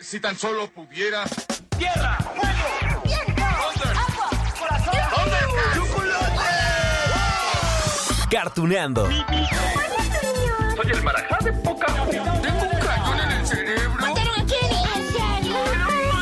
Si tan solo pudiera. ¡Tierra! ¡Fuego! ¡Viento! ¡Agua! ¡Corazón! ¡Chocolate! Cartuneando. Soy el marajá de poca. Tengo un cañón en el cerebro. ¿Mataron a Kenny? ¿En serio?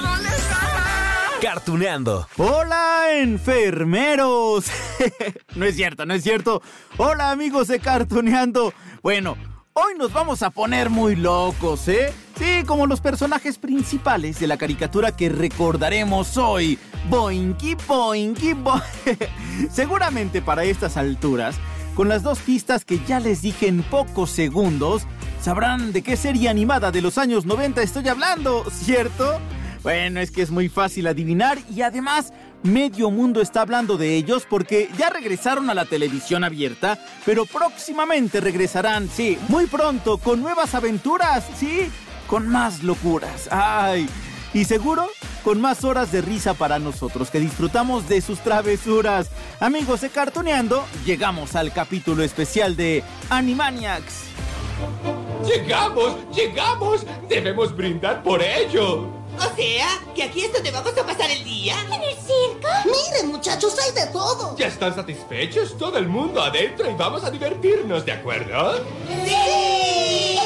¿Dónde está? Cartuneando. Hola, enfermeros. no es cierto, no es cierto. Hola, amigos de Cartuneando. Bueno, hoy nos vamos a poner muy locos, ¿eh? Sí, como los personajes principales de la caricatura que recordaremos hoy. Boinky, boinky, boing. Seguramente para estas alturas, con las dos pistas que ya les dije en pocos segundos, sabrán de qué serie animada de los años 90 estoy hablando, ¿cierto? Bueno, es que es muy fácil adivinar y además medio mundo está hablando de ellos porque ya regresaron a la televisión abierta, pero próximamente regresarán, sí, muy pronto con nuevas aventuras, sí, con más locuras. Ay, y seguro con más horas de risa para nosotros que disfrutamos de sus travesuras. Amigos de Cartoneando, llegamos al capítulo especial de Animaniacs. ¡Llegamos! ¡Llegamos! ¡Debemos brindar por ello! O sea, que aquí es donde vamos a pasar el día. ¿En el circo? Miren, muchachos, hay de todo. ¿Ya están satisfechos? Todo el mundo adentro y vamos a divertirnos, ¿de acuerdo? ¡Sí!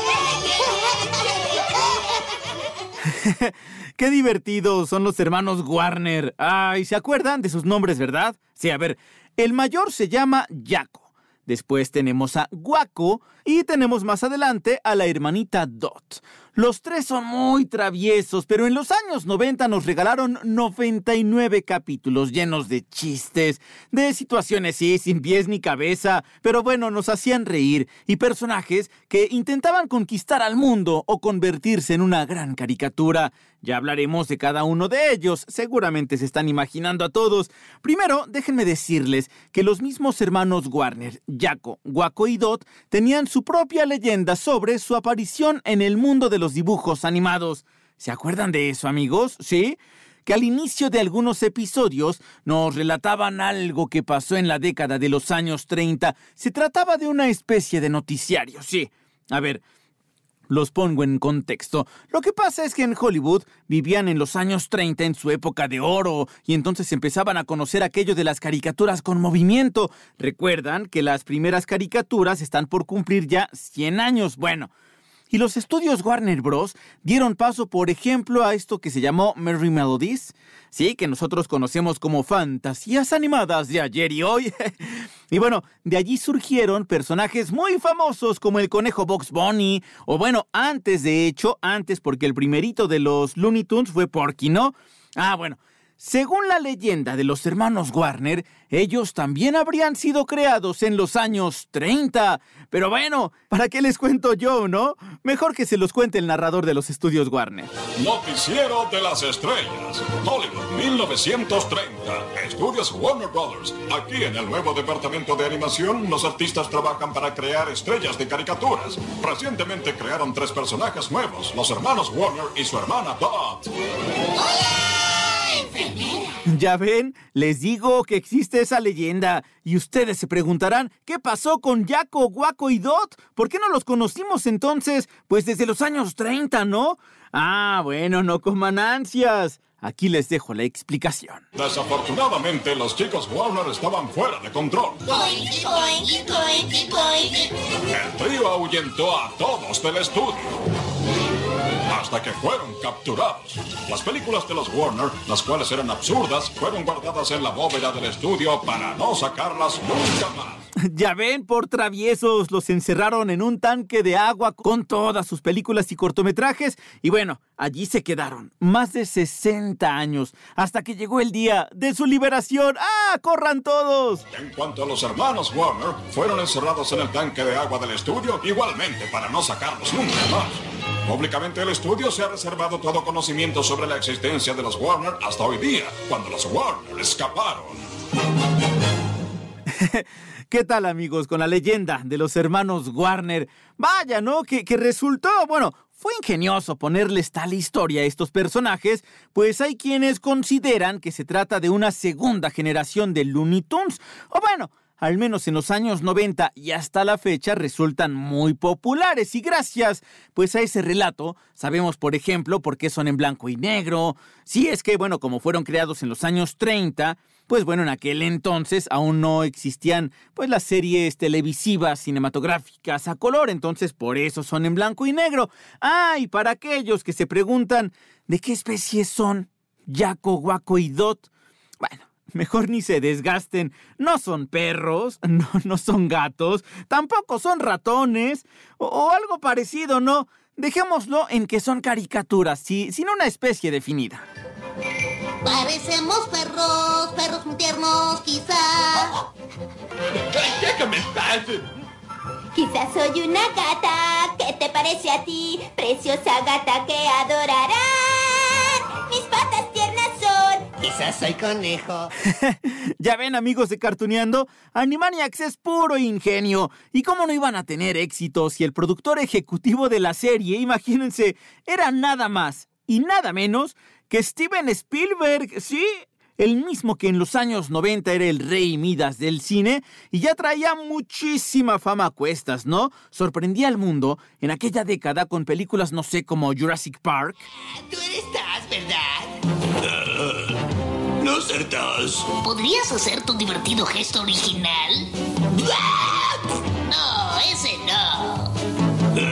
Qué divertidos son los hermanos Warner. Ay, ¿se acuerdan de sus nombres, verdad? Sí, a ver, el mayor se llama Jaco. Después tenemos a Guaco y tenemos más adelante a la hermanita Dot. Los tres son muy traviesos, pero en los años 90 nos regalaron 99 capítulos llenos de chistes, de situaciones sí, sin pies ni cabeza, pero bueno, nos hacían reír y personajes que intentaban conquistar al mundo o convertirse en una gran caricatura. Ya hablaremos de cada uno de ellos, seguramente se están imaginando a todos. Primero, déjenme decirles que los mismos hermanos Warner, Jaco, Guaco y Dot tenían su propia leyenda sobre su aparición en el mundo de los dibujos animados. ¿Se acuerdan de eso, amigos? ¿Sí? Que al inicio de algunos episodios nos relataban algo que pasó en la década de los años 30. Se trataba de una especie de noticiario, sí. A ver, los pongo en contexto. Lo que pasa es que en Hollywood vivían en los años 30 en su época de oro y entonces empezaban a conocer aquello de las caricaturas con movimiento. Recuerdan que las primeras caricaturas están por cumplir ya 100 años. Bueno, y los estudios Warner Bros. dieron paso, por ejemplo, a esto que se llamó Merry Melodies, sí, que nosotros conocemos como fantasías animadas de ayer y hoy. y bueno, de allí surgieron personajes muy famosos como el conejo Box Bunny, o bueno, antes de hecho, antes porque el primerito de los Looney Tunes fue Porky, ¿no? Ah, bueno. Según la leyenda de los hermanos Warner, ellos también habrían sido creados en los años 30. Pero bueno, ¿para qué les cuento yo, no? Mejor que se los cuente el narrador de los estudios Warner. Noticiero de las Estrellas. Hollywood 1930. Estudios Warner Brothers. Aquí en el nuevo departamento de animación, los artistas trabajan para crear estrellas de caricaturas. Recientemente crearon tres personajes nuevos, los hermanos Warner y su hermana Dot. Ya ven, les digo que existe esa leyenda. Y ustedes se preguntarán, ¿qué pasó con Jaco, Guaco y Dot? ¿Por qué no los conocimos entonces? Pues desde los años 30, ¿no? Ah, bueno, no coman ansias. Aquí les dejo la explicación. Desafortunadamente, los chicos Warner estaban fuera de control. El trío ahuyentó a todos del estudio. Hasta que fueron capturados. Las películas de los Warner, las cuales eran absurdas, fueron guardadas en la bóveda del estudio para no sacarlas nunca más. Ya ven, por traviesos los encerraron en un tanque de agua con todas sus películas y cortometrajes y bueno, allí se quedaron más de 60 años hasta que llegó el día de su liberación. ¡Ah, corran todos! En cuanto a los hermanos Warner, fueron encerrados en el tanque de agua del estudio igualmente para no sacarlos nunca más. Públicamente el estudio se ha reservado todo conocimiento sobre la existencia de los Warner hasta hoy día, cuando los Warner escaparon. ¿Qué tal amigos con la leyenda de los hermanos Warner? Vaya, ¿no? Que, resultó, bueno, fue ingenioso ponerles tal historia a estos personajes, pues hay quienes consideran que se trata de una segunda generación de Looney Tunes, o bueno, al menos en los años 90 y hasta la fecha, resultan muy populares. Y gracias, pues a ese relato, sabemos, por ejemplo, por qué son en blanco y negro. Si es que, bueno, como fueron creados en los años 30, pues bueno, en aquel entonces aún no existían pues las series televisivas cinematográficas a color, entonces por eso son en blanco y negro. Ah, y para aquellos que se preguntan de qué especie son Yaco, Guaco y Dot, bueno, Mejor ni se desgasten. No son perros, no, no son gatos, tampoco son ratones o, o algo parecido, ¿no? Dejémoslo en que son caricaturas, sí, sin una especie definida. Parecemos perros, perros muy tiernos, quizá. ¿Qué me pasa? Quizás soy una gata. ¿Qué te parece a ti? Preciosa gata que adorarán. Mis patas tiernas. Quizás soy conejo. ya ven, amigos de Cartuneando, Animaniacs es puro ingenio. ¿Y cómo no iban a tener éxito si el productor ejecutivo de la serie, imagínense, era nada más y nada menos que Steven Spielberg, sí, el mismo que en los años 90 era el rey Midas del cine y ya traía muchísima fama a cuestas, ¿no? Sorprendía al mundo en aquella década con películas, no sé, como Jurassic Park. Tú eres Taz, ¿verdad? No Taz. ¿Podrías hacer tu divertido gesto original? No, ese no.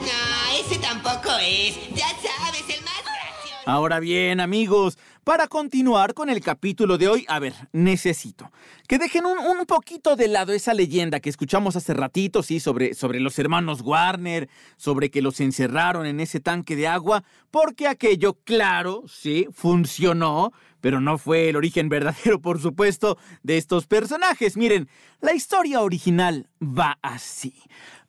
No, ese tampoco es. Ya sabes, el más gracioso. Ahora bien, amigos, para continuar con el capítulo de hoy, a ver, necesito que dejen un, poquito de lado esa leyenda que escuchamos hace ratito, sí, sobre, sobre los hermanos Warner, sobre que los encerraron en ese tanque de agua, porque aquello, claro, sí, funcionó, pero no fue el origen verdadero, por supuesto, de estos personajes. Miren, la historia original va así.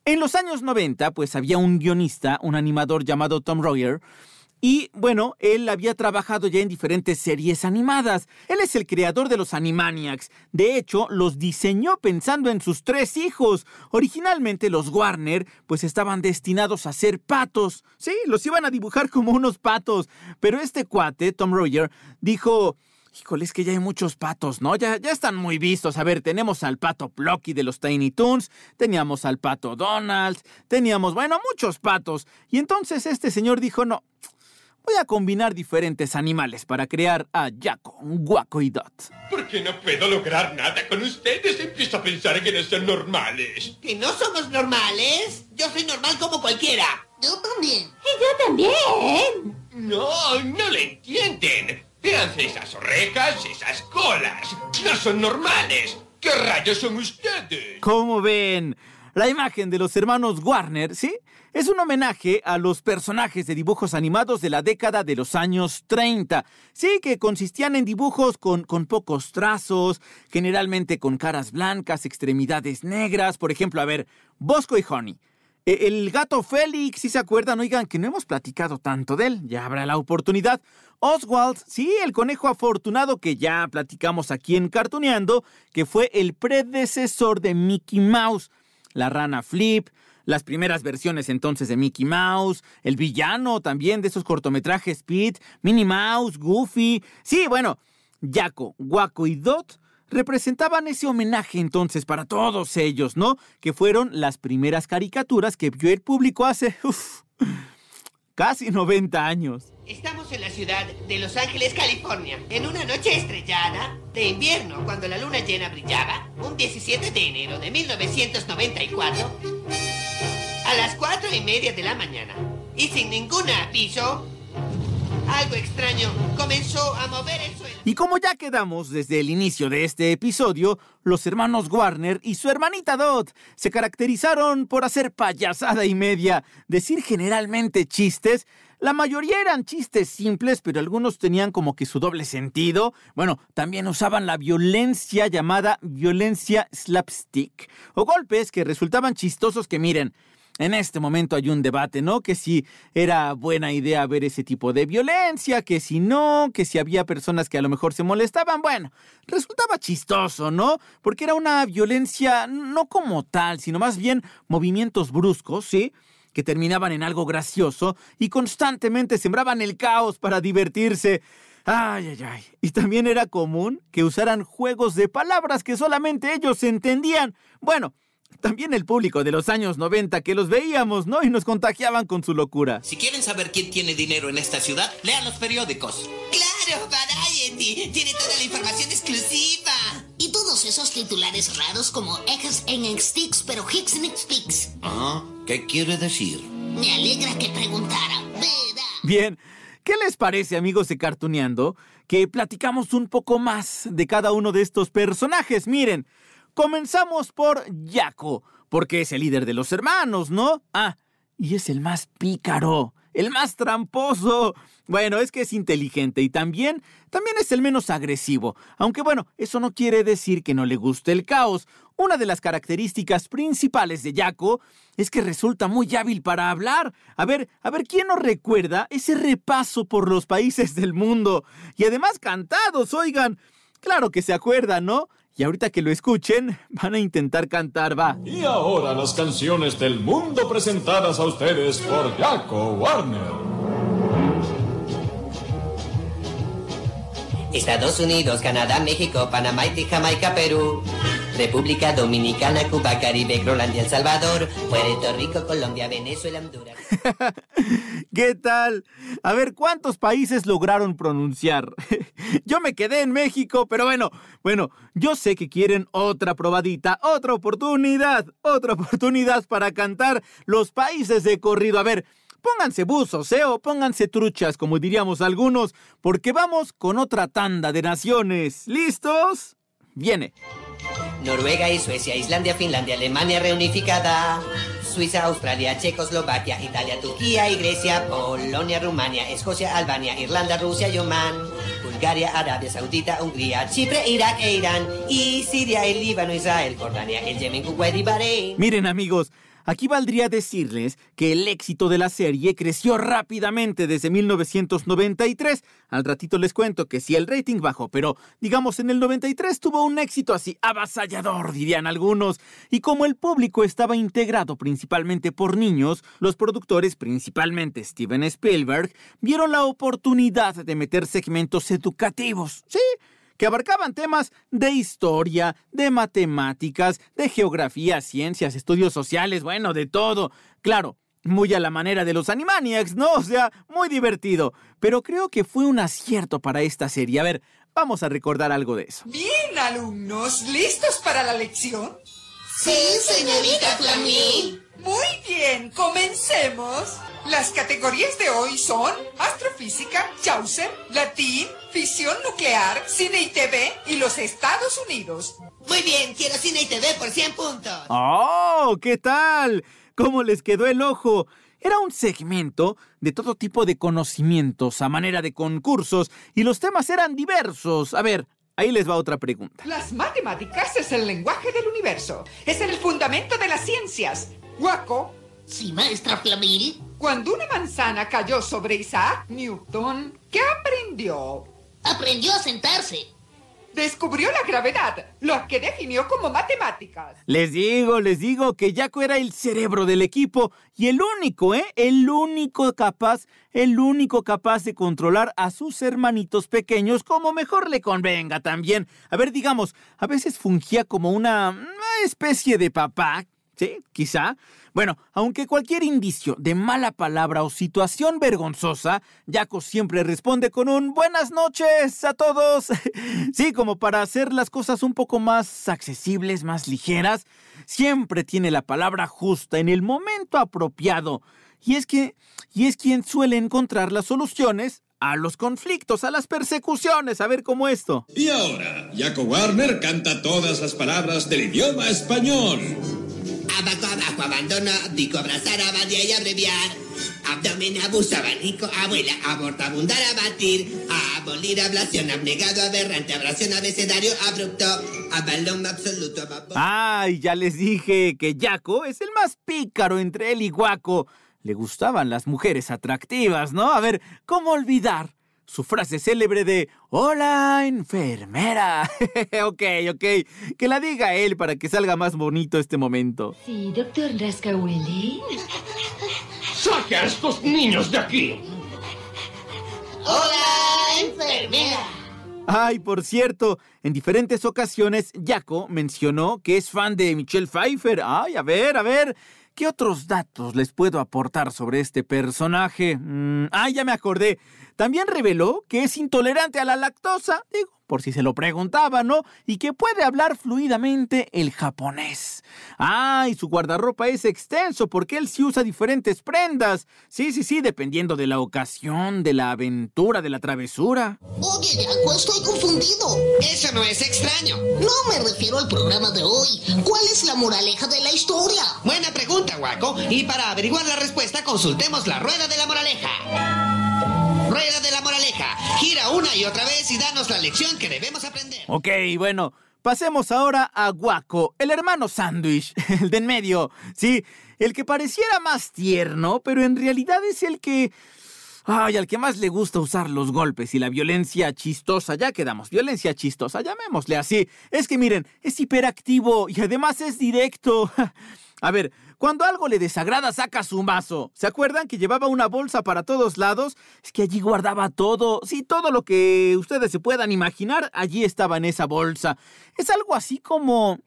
En los años 90, pues había un guionista, un animador llamado Tom Royer, y bueno, él había trabajado ya en diferentes series animadas. Él es el creador de los Animaniacs. De hecho, los diseñó pensando en sus tres hijos. Originalmente los Warner pues estaban destinados a ser patos. Sí, los iban a dibujar como unos patos. Pero este cuate, Tom Royer, dijo... Híjole, es que ya hay muchos patos, ¿no? Ya, ya están muy vistos. A ver, tenemos al pato Plucky de los Tiny Toons, teníamos al pato Donald, teníamos, bueno, muchos patos. Y entonces este señor dijo, no, Voy a combinar diferentes animales para crear a Jaco, Guaco y Dot. ¿Por qué no puedo lograr nada con ustedes? Empiezo a pensar que no son normales. ¿Que no somos normales? Yo soy normal como cualquiera. Yo también. Y yo también. No, no le entienden. Véanse esas orejas, esas colas. No son normales. ¿Qué rayos son ustedes? ¿Cómo ven? La imagen de los hermanos Warner, ¿sí? Es un homenaje a los personajes de dibujos animados de la década de los años 30. Sí, que consistían en dibujos con, con pocos trazos, generalmente con caras blancas, extremidades negras. Por ejemplo, a ver, Bosco y Honey. E- El gato Félix, si se acuerdan, oigan, que no hemos platicado tanto de él, ya habrá la oportunidad. Oswald, sí, el conejo afortunado que ya platicamos aquí en Cartuneando, que fue el predecesor de Mickey Mouse. La rana Flip, las primeras versiones entonces de Mickey Mouse, el villano también de esos cortometrajes Pete, Minnie Mouse, Goofy. Sí, bueno, Jaco, Guaco y Dot representaban ese homenaje entonces para todos ellos, ¿no? Que fueron las primeras caricaturas que vio el público hace uf, casi 90 años. Estamos en la ciudad de Los Ángeles, California, en una noche estrellada de invierno, cuando la luna llena brillaba, un 17 de enero de 1994, a las cuatro y media de la mañana, y sin ningún aviso, algo extraño comenzó a mover el suelo. Y como ya quedamos desde el inicio de este episodio, los hermanos Warner y su hermanita Dot se caracterizaron por hacer payasada y media, decir generalmente chistes. La mayoría eran chistes simples, pero algunos tenían como que su doble sentido. Bueno, también usaban la violencia llamada violencia slapstick, o golpes que resultaban chistosos que miren. En este momento hay un debate, ¿no? Que si era buena idea ver ese tipo de violencia, que si no, que si había personas que a lo mejor se molestaban. Bueno, resultaba chistoso, ¿no? Porque era una violencia no como tal, sino más bien movimientos bruscos, ¿sí? que terminaban en algo gracioso y constantemente sembraban el caos para divertirse. Ay, ay, ay. Y también era común que usaran juegos de palabras que solamente ellos entendían. Bueno, también el público de los años 90 que los veíamos, ¿no? Y nos contagiaban con su locura. Si quieren saber quién tiene dinero en esta ciudad, lean los periódicos. ¡Claro, Variety! Tiene toda la información exclusiva. Y todos esos titulares raros como Eggs en Sticks, pero Hicks en Speaks. Ah, ¿qué quiere decir? Me alegra que preguntara. Verá. Bien, ¿qué les parece, amigos de Cartuneando, que platicamos un poco más de cada uno de estos personajes? Miren, comenzamos por Yaco, porque es el líder de los hermanos, ¿no? Ah, y es el más pícaro, el más tramposo. Bueno, es que es inteligente y también, también es el menos agresivo. Aunque bueno, eso no quiere decir que no le guste el caos. Una de las características principales de Yaco es que resulta muy hábil para hablar. A ver, a ver, ¿quién nos recuerda ese repaso por los países del mundo? Y además cantados, oigan. Claro que se acuerdan, ¿no? Y ahorita que lo escuchen, van a intentar cantar, va. Y ahora las canciones del mundo presentadas a ustedes por Jaco Warner. Estados Unidos, Canadá, México, Panamá, Jamaica, Perú. República Dominicana, Cuba, Caribe, Groenlandia, El Salvador, Puerto Rico, Colombia, Venezuela, Honduras. ¿Qué tal? A ver, ¿cuántos países lograron pronunciar? Yo me quedé en México, pero bueno, bueno, yo sé que quieren otra probadita, otra oportunidad, otra oportunidad para cantar los países de corrido. A ver, pónganse buzos, ¿eh? O pónganse truchas, como diríamos algunos, porque vamos con otra tanda de naciones. ¿Listos? Viene. Noruega y Suecia, Islandia, Finlandia, Alemania reunificada. Suiza, Australia, Checoslovaquia, Italia, Turquía y Grecia, Polonia, Rumania, Escocia, Albania, Irlanda, Rusia y Oman. Bulgaria, Arabia Saudita, Hungría, Chipre, Irak e Irán. Y Siria, el Líbano, Israel, Jordania, el Yemen, Kuwait y Bahrein. Miren amigos, aquí valdría decirles que el éxito de la serie creció rápidamente desde 1993. Al ratito les cuento que sí el rating bajó, pero digamos en el 93 tuvo un éxito así avasallador, dirían algunos. Y como el público estaba integrado principalmente por niños, los productores, principalmente Steven Spielberg, vieron la oportunidad de meter segmentos educativos. Sí, que abarcaban temas de historia, de matemáticas, de geografía, ciencias, estudios sociales, bueno, de todo. Claro, muy a la manera de los Animaniacs, ¿no? O sea, muy divertido. Pero creo que fue un acierto para esta serie. A ver, vamos a recordar algo de eso. Bien, alumnos, ¿listos para la lección? Sí, señorita Flamín. Muy bien, comencemos. Las categorías de hoy son astrofísica, Chaucer, latín, fisión nuclear, cine y TV y los Estados Unidos. Muy bien, quiero cine y TV por 100 puntos. ¡Oh! ¿Qué tal? ¿Cómo les quedó el ojo? Era un segmento de todo tipo de conocimientos a manera de concursos y los temas eran diversos. A ver, ahí les va otra pregunta. Las matemáticas es el lenguaje del universo. Es el fundamento de las ciencias. Guaco, Sí, maestra Flamil. cuando una manzana cayó sobre Isaac Newton, ¿qué aprendió? Aprendió a sentarse. Descubrió la gravedad, lo que definió como matemáticas. Les digo, les digo que Jaco era el cerebro del equipo y el único, ¿eh? El único capaz, el único capaz de controlar a sus hermanitos pequeños como mejor le convenga también. A ver, digamos, a veces fungía como una, una especie de papá, ¿sí? Quizá. Bueno, aunque cualquier indicio de mala palabra o situación vergonzosa, Jaco siempre responde con un buenas noches a todos. Sí, como para hacer las cosas un poco más accesibles, más ligeras, siempre tiene la palabra justa en el momento apropiado. Y es que, y es quien suele encontrar las soluciones a los conflictos, a las persecuciones, a ver cómo esto. Y ahora, Jaco Warner canta todas las palabras del idioma español. Abajo, abandono, dico, abrazar, abadía y abreviar. Abdomen, abuso, abanico, abuela, aborto, abundar, abatir. Abolir, ablación, abnegado, aberrante, abrasión, abecedario, abrupto. Abalón, absoluto, vapor. Ay, ya les dije que Jaco es el más pícaro entre él y Guaco. Le gustaban las mujeres atractivas, ¿no? A ver, ¿cómo olvidar? Su frase célebre de Hola, enfermera. ok, ok. Que la diga él para que salga más bonito este momento. Sí, doctor Rascahuele. ¡Saque a estos niños de aquí! Hola, enfermera. Ay, por cierto, en diferentes ocasiones Jaco mencionó que es fan de Michelle Pfeiffer. Ay, a ver, a ver. ¿Qué otros datos les puedo aportar sobre este personaje? Mm, ah, ya me acordé. También reveló que es intolerante a la lactosa, digo, por si se lo preguntaba, ¿no? Y que puede hablar fluidamente el japonés. Ah, y su guardarropa es extenso porque él sí usa diferentes prendas. Sí, sí, sí, dependiendo de la ocasión, de la aventura, de la travesura. Oye, Jaco, estoy confundido. Eso no es extraño. No me refiero al programa de hoy. ¿Cuál es la moraleja de la historia? Buena pregunta, Guaco. Y para averiguar la respuesta, consultemos la rueda de la moraleja. Rueda de la moraleja. Gira una y otra vez y danos la lección que debemos aprender. Ok, bueno, pasemos ahora a Guaco, el hermano sándwich, el de en medio. Sí, el que pareciera más tierno, pero en realidad es el que... Ay, al que más le gusta usar los golpes y la violencia chistosa. Ya quedamos, violencia chistosa, llamémosle así. Es que miren, es hiperactivo y además es directo. A ver, cuando algo le desagrada, saca su mazo. ¿Se acuerdan que llevaba una bolsa para todos lados? Es que allí guardaba todo. Sí, todo lo que ustedes se puedan imaginar, allí estaba en esa bolsa. Es algo así como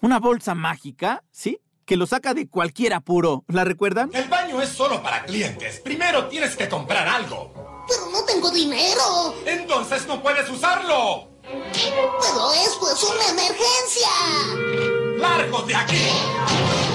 una bolsa mágica, ¿sí? Que lo saca de cualquier apuro. ¿La recuerdan? El baño es solo para clientes. Primero tienes que comprar algo. Pero no tengo dinero. Entonces no puedes usarlo. Pero esto es una emergencia. ¡Largos de aquí!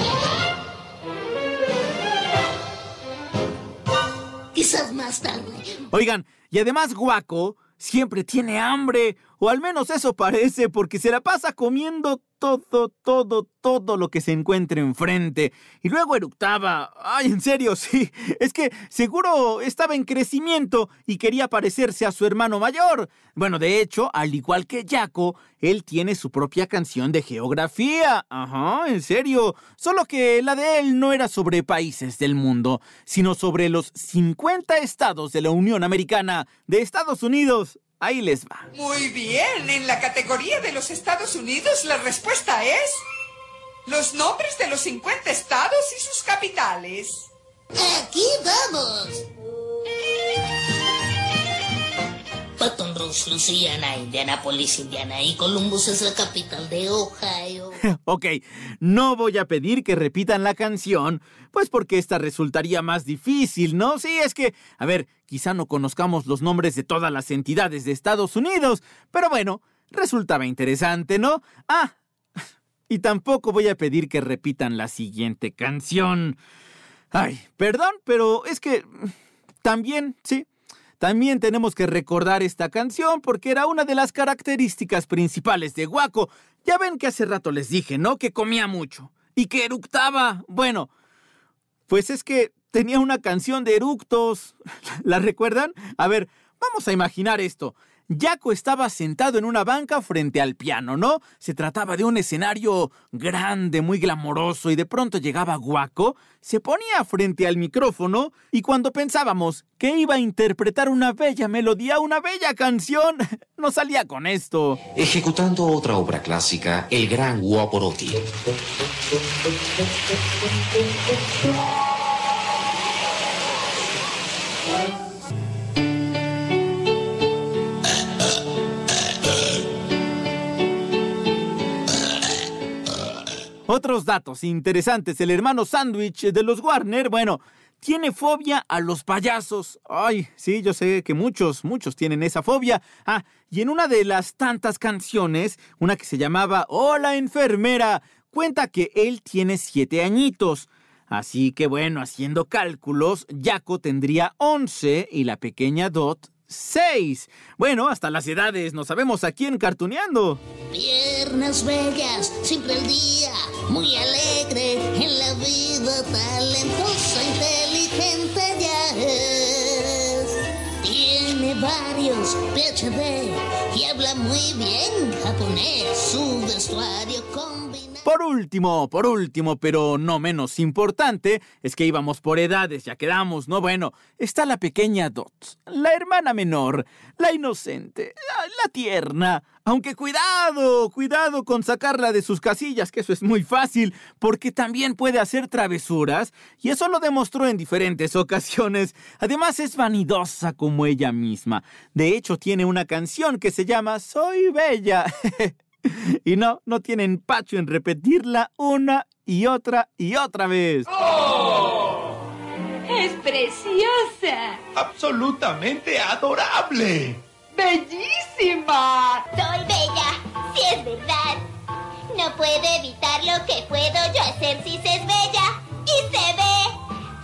Oigan, y además Guaco siempre tiene hambre, o al menos eso parece, porque se la pasa comiendo todo, todo, todo lo que se encuentre enfrente. Y luego eructaba. Ay, en serio, sí. Es que seguro estaba en crecimiento y quería parecerse a su hermano mayor. Bueno, de hecho, al igual que Jaco, él tiene su propia canción de geografía. Ajá, en serio. Solo que la de él no era sobre países del mundo, sino sobre los 50 estados de la Unión Americana de Estados Unidos. Ahí les va. Muy bien, en la categoría de los Estados Unidos la respuesta es los nombres de los 50 estados y sus capitales. Aquí vamos. Baton Rouge, Louisiana, Indianapolis, Indiana y Columbus es la capital de Ohio. ok, no voy a pedir que repitan la canción, pues porque esta resultaría más difícil, ¿no? Sí, es que, a ver, quizá no conozcamos los nombres de todas las entidades de Estados Unidos, pero bueno, resultaba interesante, ¿no? Ah, y tampoco voy a pedir que repitan la siguiente canción. Ay, perdón, pero es que también, sí, también tenemos que recordar esta canción porque era una de las características principales de Guaco. Ya ven que hace rato les dije, ¿no? Que comía mucho y que eructaba. Bueno, pues es que tenía una canción de eructos. ¿La recuerdan? A ver, vamos a imaginar esto. Jaco estaba sentado en una banca frente al piano, ¿no? Se trataba de un escenario grande, muy glamoroso, y de pronto llegaba Guaco, se ponía frente al micrófono, y cuando pensábamos que iba a interpretar una bella melodía, una bella canción, no salía con esto. Ejecutando otra obra clásica, el gran Guaporotti. Otros datos interesantes. El hermano sándwich de los Warner, bueno, tiene fobia a los payasos. Ay, sí, yo sé que muchos, muchos tienen esa fobia. Ah, y en una de las tantas canciones, una que se llamaba Hola enfermera, cuenta que él tiene siete añitos. Así que bueno, haciendo cálculos, Jaco tendría 11 y la pequeña Dot 6. Bueno, hasta las edades nos sabemos aquí en Cartuneando. Piernas bellas, siempre el día, muy alegre en la vida, talentosa, inteligente ya es. Tiene varios PhD y habla muy bien japonés, su vestuario combina. Por último, por último, pero no menos importante, es que íbamos por edades, ya quedamos, ¿no? Bueno, está la pequeña Dot, la hermana menor, la inocente, la tierna. Aunque cuidado, cuidado con sacarla de sus casillas, que eso es muy fácil, porque también puede hacer travesuras, y eso lo demostró en diferentes ocasiones. Además es vanidosa como ella misma. De hecho, tiene una canción que se llama Soy Bella. Y no, no tiene empacho en repetirla una y otra y otra vez. ¡Es preciosa! ¡Absolutamente adorable! ¡Bellísima! Soy bella, si es verdad. No puedo evitar lo que puedo yo hacer si se es bella. Y se ve,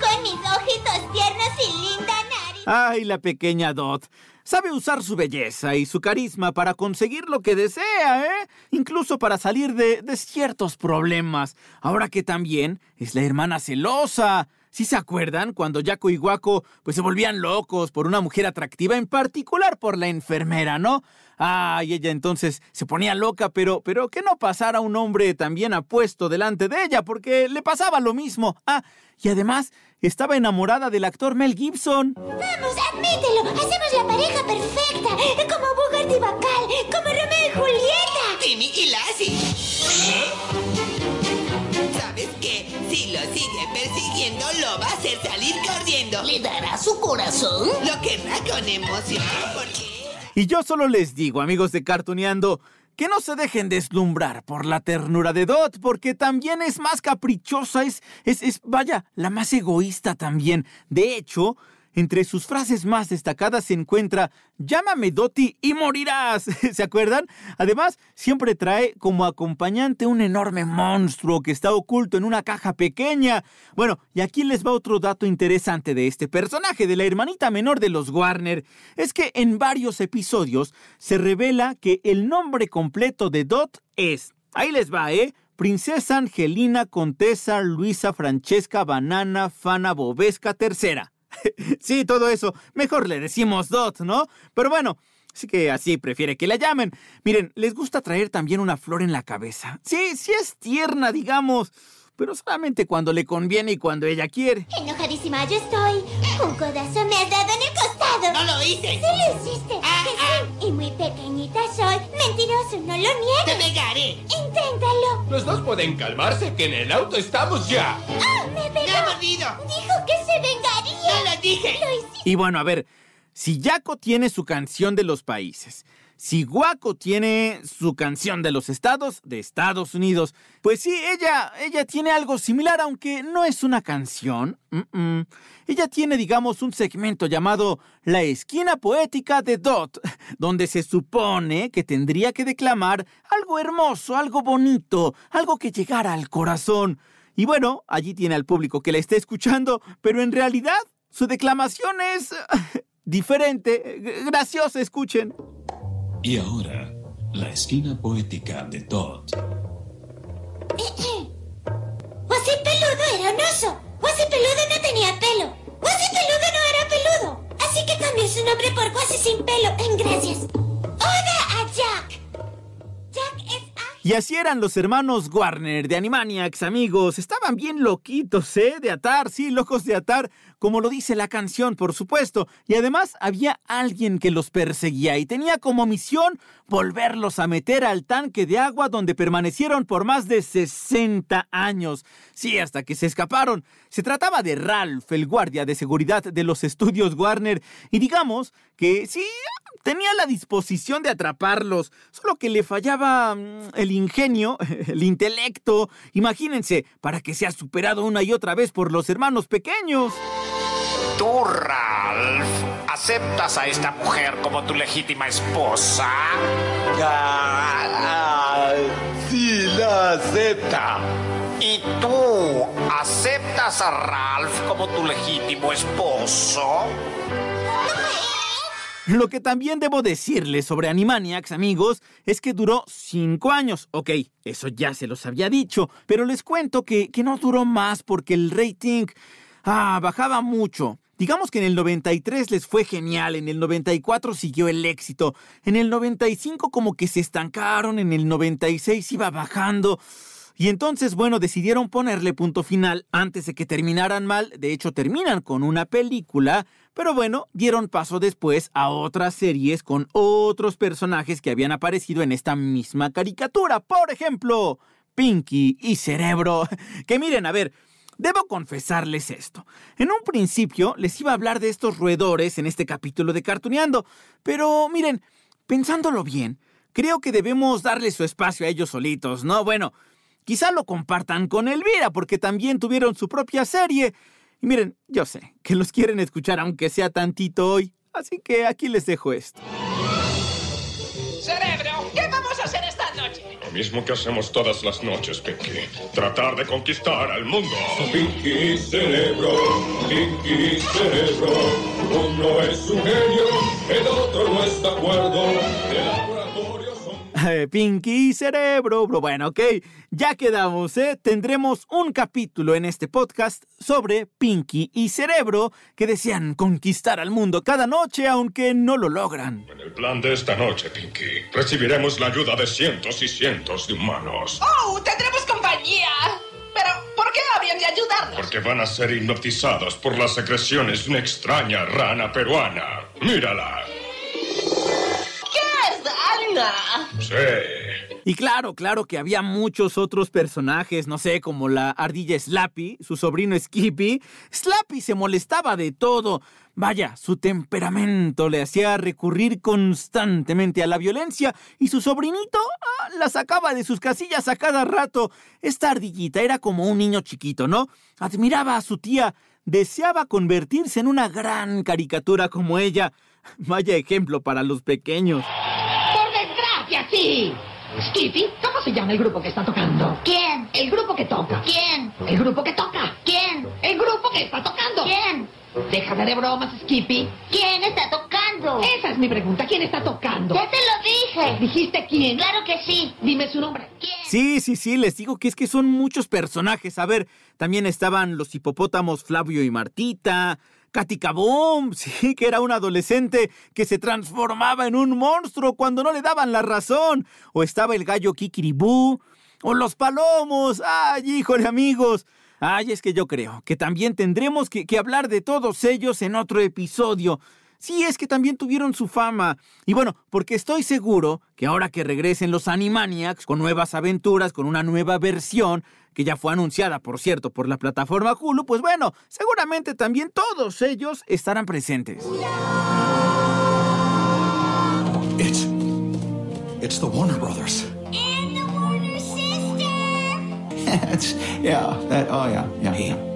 con mis ojitos tiernos y linda nariz. Ay, la pequeña Dot. Sabe usar su belleza y su carisma para conseguir lo que desea, ¿eh? Incluso para salir de, ciertos problemas. Ahora que también es la hermana celosa. ¿Sí se acuerdan cuando Jaco y Guaco pues se volvían locos por una mujer atractiva, en particular por la enfermera, ¿no? Ah, y ella entonces se ponía loca, pero, pero que no pasara un hombre también apuesto delante de ella, porque le pasaba lo mismo. Ah, y además estaba enamorada del actor Mel Gibson. Vamos, admítelo. Hacemos la pareja perfecta. Como Bogart y Bacal. Como Romeo y Julieta. Timmy y Lassie. ¿Sabes qué? Si lo sigue persiguiendo, lo va a hacer salir corriendo. ¿Le dará su corazón? Lo querrá con emoción porque... Y yo solo les digo, amigos de Cartuneando, que no se dejen deslumbrar por la ternura de Dot, porque también es más caprichosa, es, es, es, vaya, la más egoísta también. De hecho, entre sus frases más destacadas se encuentra Llámame Dottie y morirás. ¿Se acuerdan? Además, siempre trae como acompañante un enorme monstruo que está oculto en una caja pequeña. Bueno, y aquí les va otro dato interesante de este personaje, de la hermanita menor de los Warner. Es que en varios episodios se revela que el nombre completo de Dot es. Ahí les va, ¿eh? Princesa Angelina Contesa Luisa Francesca Banana Fana Bobesca Tercera. sí, todo eso. Mejor le decimos Dot, ¿no? Pero bueno, sí que así prefiere que la llamen. Miren, les gusta traer también una flor en la cabeza. Sí, sí es tierna, digamos. Pero solamente cuando le conviene y cuando ella quiere. Enojadísima yo estoy. Un codazo me has dado en el costado. No lo hice. Sí lo hiciste. Ah, ah. Y muy pequeñita soy. Mentiroso, no lo niego. Te pegaré. Inténtalo. Los dos pueden calmarse, que en el auto estamos ya. ¡Ah! ¡Me pegó! ¡Me ha mordido! Dijo que se vengaría. Y bueno, a ver, si Yaco tiene su canción de los países, si Guaco tiene su canción de los estados, de Estados Unidos, pues sí, ella, ella tiene algo similar, aunque no es una canción. Ella tiene, digamos, un segmento llamado La Esquina Poética de Dot, donde se supone que tendría que declamar algo hermoso, algo bonito, algo que llegara al corazón. Y bueno, allí tiene al público que la está escuchando, pero en realidad su declamación es diferente, graciosa, escuchen. Y ahora, la esquina poética de Dot. Ose peludo era un oso. Ose peludo no tenía pelo. Ose peludo no era peludo. Así que cambió su nombre por Guase sin pelo. En gracias. Y así eran los hermanos Warner de Animaniacs, amigos. Estaban bien loquitos, ¿eh? De atar, sí, locos de atar, como lo dice la canción, por supuesto. Y además había alguien que los perseguía y tenía como misión volverlos a meter al tanque de agua donde permanecieron por más de 60 años. Sí, hasta que se escaparon. Se trataba de Ralph, el guardia de seguridad de los estudios Warner. Y digamos que sí, tenía la disposición de atraparlos, solo que le fallaba mm, el ingenio, el intelecto. Imagínense, para que sea superado una y otra vez por los hermanos pequeños. Tú, Ralph, ¿aceptas a esta mujer como tu legítima esposa? sí, la acepta. ¿Y tú, aceptas a Ralph como tu legítimo esposo? Lo que también debo decirles sobre Animaniacs, amigos, es que duró cinco años. Ok, eso ya se los había dicho, pero les cuento que, que no duró más porque el rating ah, bajaba mucho. Digamos que en el 93 les fue genial, en el 94 siguió el éxito, en el 95 como que se estancaron, en el 96 iba bajando. Y entonces, bueno, decidieron ponerle punto final antes de que terminaran mal. De hecho, terminan con una película, pero bueno, dieron paso después a otras series con otros personajes que habían aparecido en esta misma caricatura. Por ejemplo, Pinky y Cerebro. Que miren, a ver, Debo confesarles esto. En un principio les iba a hablar de estos roedores en este capítulo de Cartuneando, pero miren, pensándolo bien, creo que debemos darle su espacio a ellos solitos, ¿no? Bueno, quizá lo compartan con Elvira, porque también tuvieron su propia serie. Y miren, yo sé que los quieren escuchar aunque sea tantito hoy, así que aquí les dejo esto. Cerebro, ¿qué vamos a hacer esta noche? Lo mismo que hacemos todas las noches, Pinky. Tratar de conquistar al mundo. Pinky Cerebro, Pinky Cerebro. Uno es un genio, el otro no está de acuerdo. Son... Pinky y Cerebro, bro. Bueno, ok, ya quedamos, ¿eh? Tendremos un capítulo en este podcast sobre Pinky y Cerebro que desean conquistar al mundo cada noche, aunque no lo logran. En el plan de esta noche, Pinky, recibiremos la ayuda de cientos y cientos de humanos. ¡Oh! ¡Tendremos compañía! Pero, ¿por qué habrían de ayudarnos? Porque van a ser hipnotizados por las secreciones de una extraña rana peruana. ¡Mírala! Sí. Y claro, claro que había muchos otros personajes, no sé, como la ardilla Slappy, su sobrino Skippy. Slappy se molestaba de todo. Vaya, su temperamento le hacía recurrir constantemente a la violencia y su sobrinito ah, la sacaba de sus casillas a cada rato. Esta ardillita era como un niño chiquito, ¿no? Admiraba a su tía, deseaba convertirse en una gran caricatura como ella. Vaya ejemplo para los pequeños. ¡Por desgracia, sí! Skippy, ¿cómo se llama el grupo que está tocando? ¿Quién? El grupo que toca. ¿Quién? El grupo que toca. ¿Quién? El grupo que está tocando. ¿Quién? Deja de bromas, Skippy. ¿Quién está tocando? Esa es mi pregunta. ¿Quién está tocando? Ya te lo dije. ¿Dijiste quién? Claro que sí. Dime su nombre. ¿Quién? Sí, sí, sí, les digo que es que son muchos personajes. A ver, también estaban los hipopótamos Flavio y Martita, Kaboom, sí, que era un adolescente que se transformaba en un monstruo cuando no le daban la razón. O estaba el gallo Kikiribú, o los palomos. Ay, híjole, amigos. Ay, es que yo creo que también tendremos que hablar de todos ellos en otro episodio. Sí, es que también tuvieron su fama. Y bueno, porque estoy seguro que ahora que regresen los Animaniacs con nuevas aventuras, con una nueva versión, que ya fue anunciada, por cierto, por la plataforma Hulu, pues bueno, seguramente también todos ellos estarán presentes. It's. It's the Warner Brothers. And the Warner sister. it's. Yeah, that. Oh, yeah, yeah, yeah.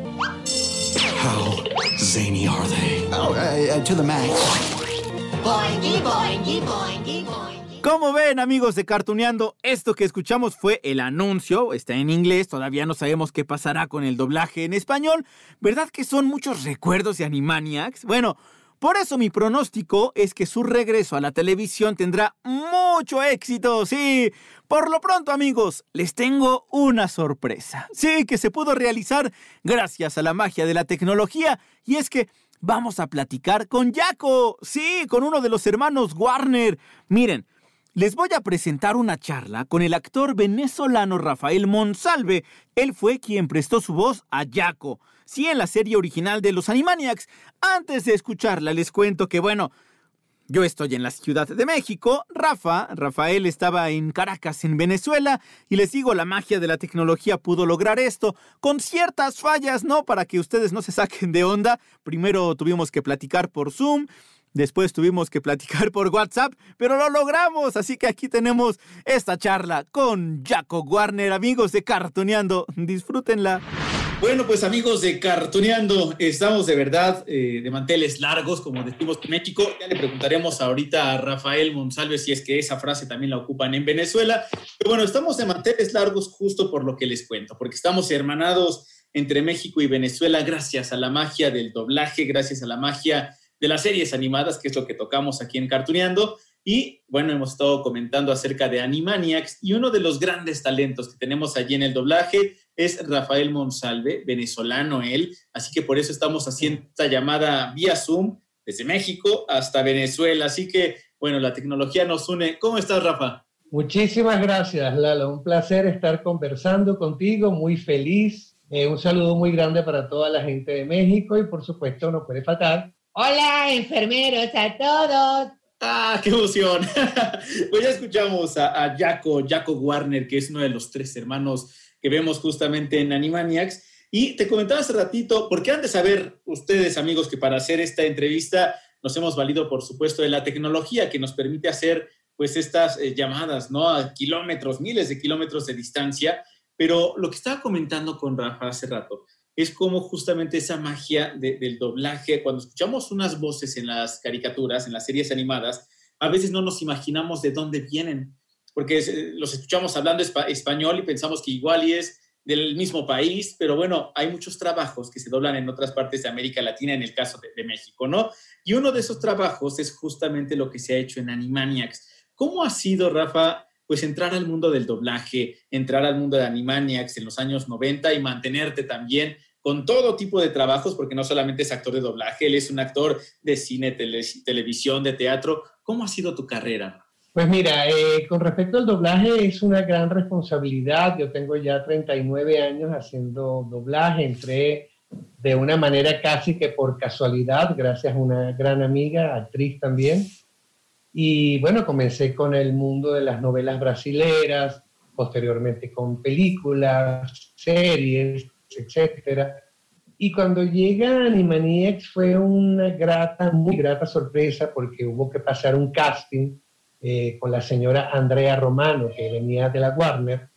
How zany are they? Oh, uh, uh, to the max. Boingy, boingy, boingy, boingy. Como ven, amigos de Cartuneando, esto que escuchamos fue el anuncio, está en inglés, todavía no sabemos qué pasará con el doblaje en español. ¿Verdad que son muchos recuerdos de Animaniacs? Bueno, por eso mi pronóstico es que su regreso a la televisión tendrá mucho éxito, sí. Por lo pronto, amigos, les tengo una sorpresa. Sí, que se pudo realizar gracias a la magia de la tecnología, y es que vamos a platicar con Jaco, sí, con uno de los hermanos Warner. Miren, les voy a presentar una charla con el actor venezolano Rafael Monsalve. Él fue quien prestó su voz a Jaco. Sí, en la serie original de los Animaniacs. Antes de escucharla, les cuento que, bueno, yo estoy en la Ciudad de México. Rafa, Rafael estaba en Caracas, en Venezuela. Y les digo, la magia de la tecnología pudo lograr esto. Con ciertas fallas, ¿no? Para que ustedes no se saquen de onda. Primero tuvimos que platicar por Zoom. Después tuvimos que platicar por WhatsApp, pero lo logramos. Así que aquí tenemos esta charla con Jaco Warner, amigos de Cartoneando. Disfrútenla. Bueno, pues amigos de Cartoneando, estamos de verdad eh, de manteles largos, como decimos en México. Ya le preguntaremos ahorita a Rafael Monsalve si es que esa frase también la ocupan en Venezuela. Pero bueno, estamos de manteles largos justo por lo que les cuento, porque estamos hermanados entre México y Venezuela gracias a la magia del doblaje, gracias a la magia de las series animadas, que es lo que tocamos aquí en Cartuneando. Y bueno, hemos estado comentando acerca de Animaniacs y uno de los grandes talentos que tenemos allí en el doblaje es Rafael Monsalve, venezolano él, así que por eso estamos haciendo esta llamada vía Zoom desde México hasta Venezuela. Así que bueno, la tecnología nos une. ¿Cómo estás, Rafa? Muchísimas gracias, Lalo. Un placer estar conversando contigo, muy feliz. Eh, un saludo muy grande para toda la gente de México y por supuesto no puede faltar. Hola, enfermeros a todos. ¡Ah, qué emoción! pues ya escuchamos a, a Jaco, Jaco Warner, que es uno de los tres hermanos que vemos justamente en Animaniacs. Y te comentaba hace ratito, porque han de saber ustedes, amigos, que para hacer esta entrevista nos hemos valido, por supuesto, de la tecnología que nos permite hacer pues estas eh, llamadas, ¿no? A kilómetros, miles de kilómetros de distancia. Pero lo que estaba comentando con Rafa hace rato es como justamente esa magia del doblaje, cuando escuchamos unas voces en las caricaturas, en las series animadas, a veces no nos imaginamos de dónde vienen, porque eh, los escuchamos hablando español y pensamos que igual y es del mismo país, pero bueno, hay muchos trabajos que se doblan en otras partes de América Latina, en el caso de, México, ¿no? Y uno de esos trabajos es justamente lo que se ha hecho en Animaniacs. ¿Cómo ha sido, Rafa, pues entrar al mundo del doblaje, entrar al mundo de Animaniacs en los años 90 y mantenerte también con todo tipo de trabajos, porque no solamente es actor de doblaje, él es un actor de cine, televisión, de teatro. ¿Cómo ha sido tu carrera? Pues mira, eh, con respecto al doblaje es una gran responsabilidad. Yo tengo ya 39 años haciendo doblaje. Entré de una manera casi que por casualidad, gracias a una gran amiga, actriz también, y bueno, comencé con el mundo de las novelas brasileras, posteriormente con películas, series, etcétera. Y cuando llega Animaniacs fue una grata, muy grata sorpresa porque hubo que pasar un casting eh, con la señora Andrea Romano, que venía de la Warner,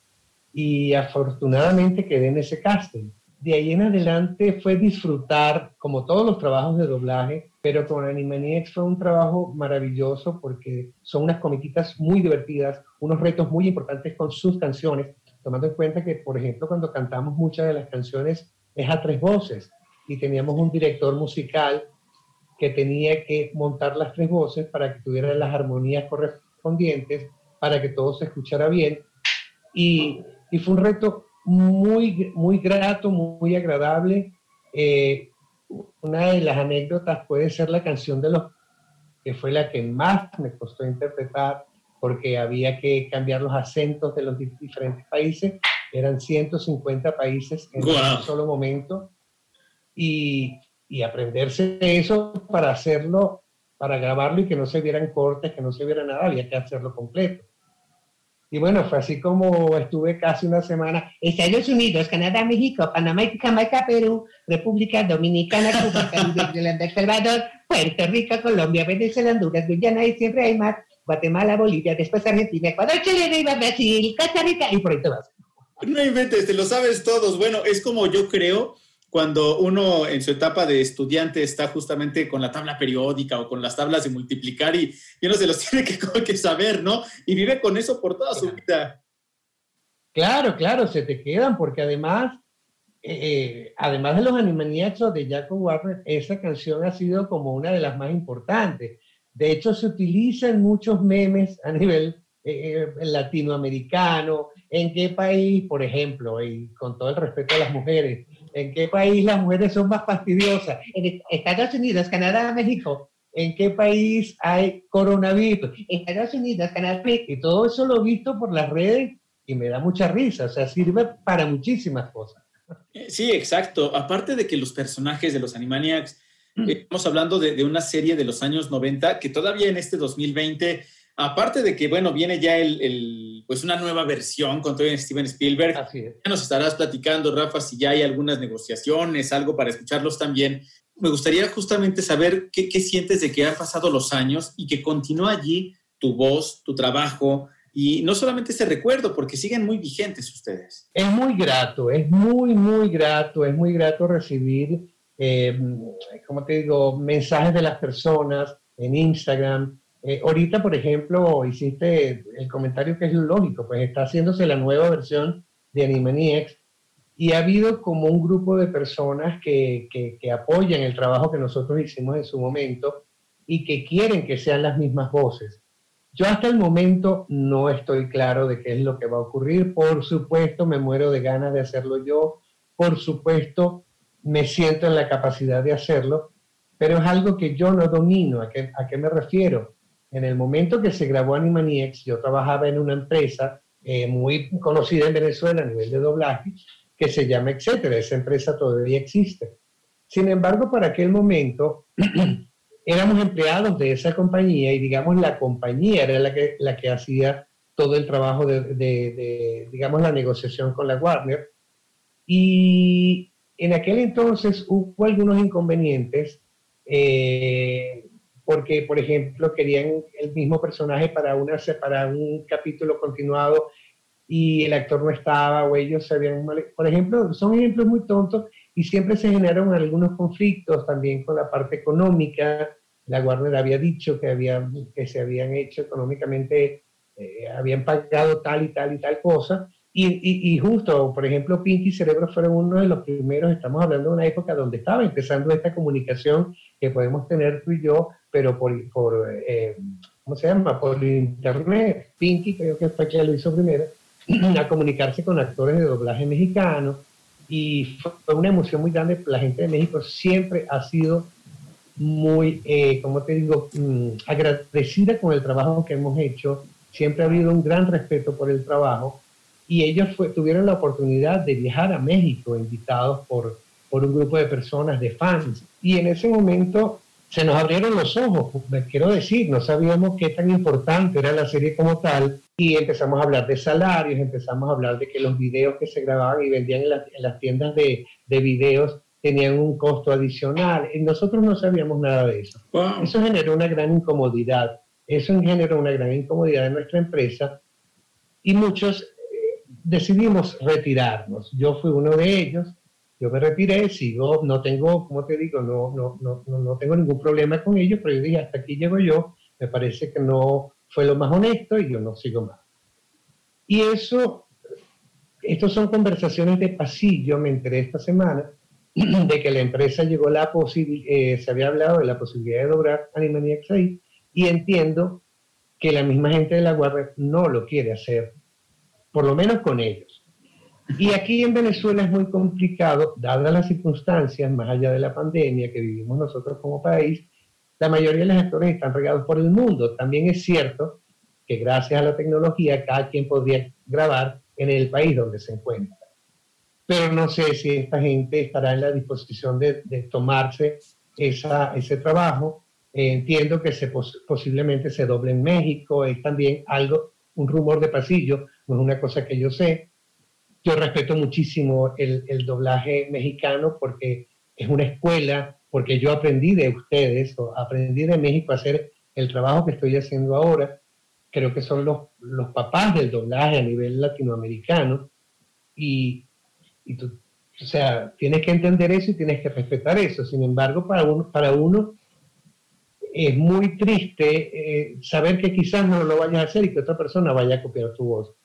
y afortunadamente quedé en ese casting. De ahí en adelante fue disfrutar, como todos los trabajos de doblaje, pero con Animaniacs fue un trabajo maravilloso porque son unas comiquitas muy divertidas, unos retos muy importantes con sus canciones, tomando en cuenta que, por ejemplo, cuando cantamos muchas de las canciones es a tres voces y teníamos un director musical que tenía que montar las tres voces para que tuvieran las armonías correspondientes, para que todo se escuchara bien. Y, y fue un reto muy, muy grato, muy agradable. Eh, una de las anécdotas puede ser la canción de los que fue la que más me costó interpretar porque había que cambiar los acentos de los diferentes países. Eran 150 países en un solo momento. Y, y aprenderse eso para hacerlo, para grabarlo y que no se vieran cortes, que no se viera nada, había que hacerlo completo. Y bueno, fue así como estuve casi una semana. Estados Unidos, Canadá, México, Panamá, Jamaica, Perú, República Dominicana, Cuba, Caribe, El Salvador, Puerto Rico, Colombia, Venezuela, Honduras, Guyana y siempre hay más. Guatemala, Bolivia, después Argentina, Ecuador, Chile, Brasil, Costa Rica y por ahí te vas. No inventes, te lo sabes todos. Bueno, es como yo creo cuando uno en su etapa de estudiante está justamente con la tabla periódica o con las tablas de multiplicar y, uno se los tiene que, que, saber, ¿no? Y vive con eso por toda su vida. Claro, claro, se te quedan porque además, eh, eh, además de los Animaniacs de Jacob Warner, esa canción ha sido como una de las más importantes. De hecho, se utiliza en muchos memes a nivel eh, latinoamericano. ¿En qué país, por ejemplo, y con todo el respeto a las mujeres, ¿En qué país las mujeres son más fastidiosas? En Estados Unidos, Canadá, México. ¿En qué país hay coronavirus? Estados Unidos, Canadá, México. Y todo eso lo he visto por las redes y me da mucha risa. O sea, sirve para muchísimas cosas. Eh, sí, exacto. Aparte de que los personajes de los Animaniacs, mm. eh, estamos hablando de, de, una serie de los años 90 que todavía en este 2020 Aparte de que, bueno, viene ya el, pues una nueva versión con todo Steven Spielberg. Ya nos estarás platicando, Rafa, si ya hay algunas negociaciones, algo para escucharlos también. Me gustaría justamente saber qué, qué sientes de que han pasado los años y que continúa allí tu voz, tu trabajo, y no solamente ese recuerdo, porque siguen muy vigentes ustedes. Es muy grato, es muy, muy grato, es muy grato recibir, eh, como te digo, mensajes de las personas en Instagram, eh, ahorita, por ejemplo, hiciste el comentario que es lógico, pues está haciéndose la nueva versión de Animaniacs y ha habido como un grupo de personas que, que, apoyan el trabajo que nosotros hicimos en su momento y que quieren que sean las mismas voces. Yo hasta el momento no estoy claro de qué es lo que va a ocurrir. Por supuesto, me muero de ganas de hacerlo yo. Por supuesto, me siento en la capacidad de hacerlo, pero es algo que yo no domino. ¿A qué, a qué me refiero? En el momento que se grabó Animaniacs, yo trabajaba en una empresa eh, muy conocida en Venezuela a nivel de doblaje, que se llama Etcétera. Esa empresa todavía existe. Sin embargo, para aquel momento éramos empleados de esa compañía y digamos la compañía era la que, la que hacía todo el trabajo de, de, digamos, la negociación con la Warner. Y en aquel entonces hubo algunos inconvenientes eh, porque, por ejemplo, querían el mismo personaje para, una, para un capítulo continuado y el actor no estaba o ellos se habían... Por ejemplo, son ejemplos muy tontos y siempre se generaron algunos conflictos también con la parte económica. La Warner había dicho que, había, que se habían hecho económicamente, eh, habían pagado tal y tal y tal cosa. Y, y, justo, por ejemplo, Pinky y Cerebro fueron uno de los primeros, estamos hablando de una época donde estaba empezando esta comunicación que podemos tener tú y yo, pero por, por eh, ¿cómo se llama? Por internet. Pinky creo que fue quien lo hizo primero, a comunicarse con actores de doblaje mexicano, y fue una emoción muy grande. La gente de México siempre ha sido muy, eh, como te digo, mm, agradecida con el trabajo que hemos hecho. Siempre ha habido un gran respeto por el trabajo y ellos tuvieron la oportunidad de viajar a México invitados por, por un grupo de personas, de fans. Y en ese momento se nos abrieron los ojos, quiero decir, no sabíamos qué tan importante era la serie como tal y empezamos a hablar de salarios, empezamos a hablar de que los videos que se grababan y vendían en, las tiendas de, de, videos tenían un costo adicional y nosotros no sabíamos nada de eso. Eso generó una gran incomodidad, eso generó una gran incomodidad en nuestra empresa y muchos eh, decidimos retirarnos. Yo fui uno de ellos yo me retiré, sigo, no tengo, como te digo, no, no, no, no tengo ningún problema con ellos, pero yo dije, hasta aquí llego yo, me parece que no fue lo más honesto y yo no sigo más. Y eso, estas son conversaciones de pasillo, me enteré esta semana, de que la empresa llegó la posibilidad, eh, se había hablado de la posibilidad de lograr Animaniacs ahí, y entiendo que la misma gente de la Guardia no lo quiere hacer, por lo menos con ellos. Y aquí en Venezuela es muy complicado, dadas las circunstancias, más allá de la pandemia que vivimos nosotros como país, la mayoría de los actores están regados por el mundo. También es cierto que gracias a la tecnología cada quien podría grabar en el país donde se encuentra. Pero no sé si esta gente estará en la disposición de, tomarse esa, ese trabajo. Eh, entiendo que se, posiblemente se doble en México, es también algo, un rumor de pasillo, no es una cosa que yo sé, yo respeto muchísimo el, el, doblaje mexicano porque es una escuela, porque yo aprendí de ustedes, o aprendí de México a hacer el trabajo que estoy haciendo ahora. Creo que son los, los papás del doblaje a nivel latinoamericano. Y, y tú, o sea, tienes que entender eso y tienes que respetar eso. Sin embargo, para uno, para uno es muy triste eh, saber que quizás no lo vayas a hacer y que otra persona vaya a copiar tu voz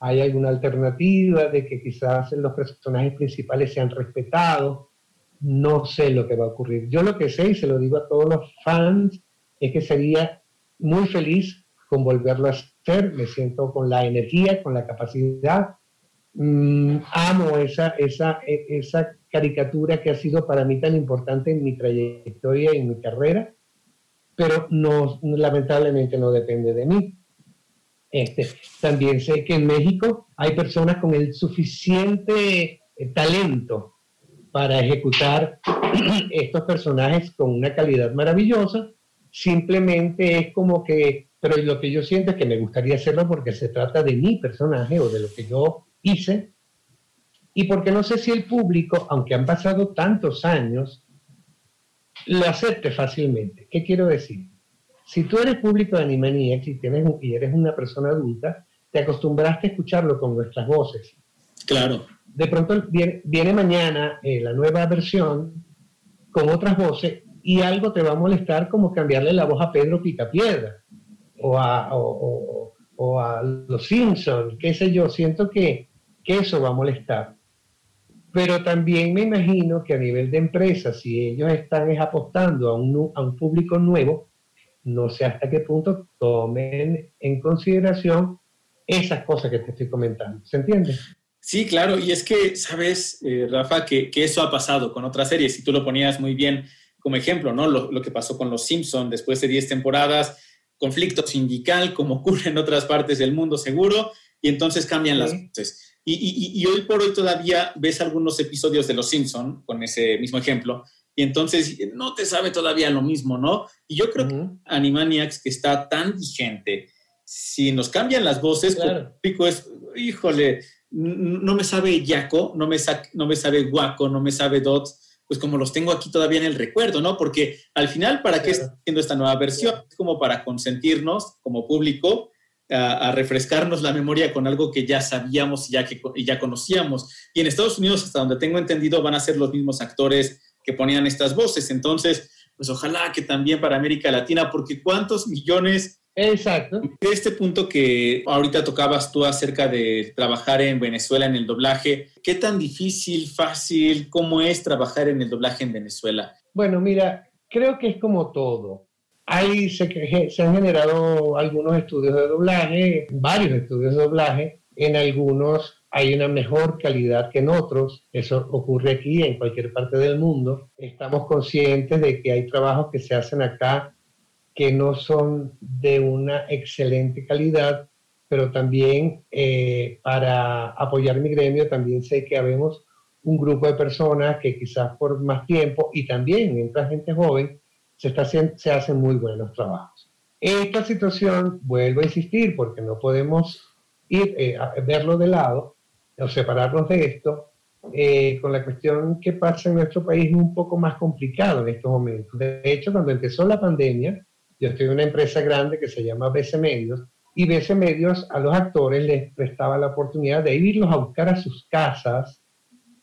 hay alguna alternativa de que quizás los personajes principales sean respetados. No sé lo que va a ocurrir. Yo lo que sé, y se lo digo a todos los fans, es que sería muy feliz con volverlo a hacer. Me siento con la energía, con la capacidad. Mm, amo esa, esa, e, esa caricatura que ha sido para mí tan importante en mi trayectoria y en mi carrera, pero no, lamentablemente no depende de mí. Este, también sé que en México hay personas con el suficiente eh, talento para ejecutar estos personajes con una calidad maravillosa. Simplemente es como que, pero lo que yo siento es que me gustaría hacerlo porque se trata de mi personaje o de lo que yo hice. Y porque no sé si el público, aunque han pasado tantos años, lo acepte fácilmente. ¿Qué quiero decir? Si tú eres público de Animaniacs y, tienes, y eres una persona adulta, te acostumbraste a escucharlo con nuestras voces. Claro. De pronto viene, mañana eh, la nueva versión con otras voces y algo te va a molestar como cambiarle la voz a Pedro Picapiedra o a, o, o, a Los Simpsons, qué sé yo. Siento que, que eso va a molestar. Pero también me imagino que a nivel de empresa, si ellos están apostando a un, a un público nuevo, no sé hasta qué punto tomen en consideración esas cosas que te estoy comentando. ¿Se entiende? Sí, claro, y es que, sabes, eh, Rafa, que, eso ha pasado con otras series, y tú lo ponías muy bien como ejemplo, ¿no? Lo, que pasó con Los Simpsons, después de 10 temporadas, conflicto sindical como ocurre en otras partes del mundo seguro, y entonces cambian las voces. Y, y, hoy por hoy todavía ves algunos episodios de Los Simpson con ese mismo ejemplo, y entonces no te sabe todavía lo mismo, ¿no? Y yo creo que Animaniacs, que está tan vigente, si nos cambian las voces, claro. es, híjole, no me sabe Yaco, no me, no me sabe Guaco, no me sabe Dot, pues como los tengo aquí todavía en el recuerdo, ¿no? Porque al final, ¿para qué está haciendo esta nueva versión? Es como para consentirnos como público a, refrescarnos la memoria con algo que ya sabíamos y ya, que, ya conocíamos. Y en Estados Unidos, hasta donde tengo entendido, van a ser los mismos actores que ponían estas voces. Entonces, pues ojalá que también para América Latina, porque cuántos millones... Exacto. De este punto que ahorita tocabas tú acerca de trabajar en Venezuela en el doblaje, ¿qué tan difícil, fácil, cómo es trabajar en el doblaje en Venezuela? Bueno, mira, creo que es como todo. Hay, se, se han generado algunos estudios de doblaje, varios estudios de doblaje. En algunos hay una mejor calidad que en otros. Eso ocurre aquí en cualquier parte del mundo. Estamos conscientes de que hay trabajos que se hacen acá que no son de una excelente calidad, pero también eh, para apoyar mi gremio también sé que habemos un grupo de personas que quizás por más tiempo y también mientras gente joven se, está, se hacen muy buenos trabajos. Esta situación, vuelvo a insistir, porque no podemos ir eh, a verlo de lado o separarnos de esto, eh, con la cuestión que pasa en nuestro país es un poco más complicado en estos momentos. De hecho, cuando empezó la pandemia, yo estoy en una empresa grande que se llama BC Medios, y BC Medios a los actores les prestaba la oportunidad de irlos a buscar a sus casas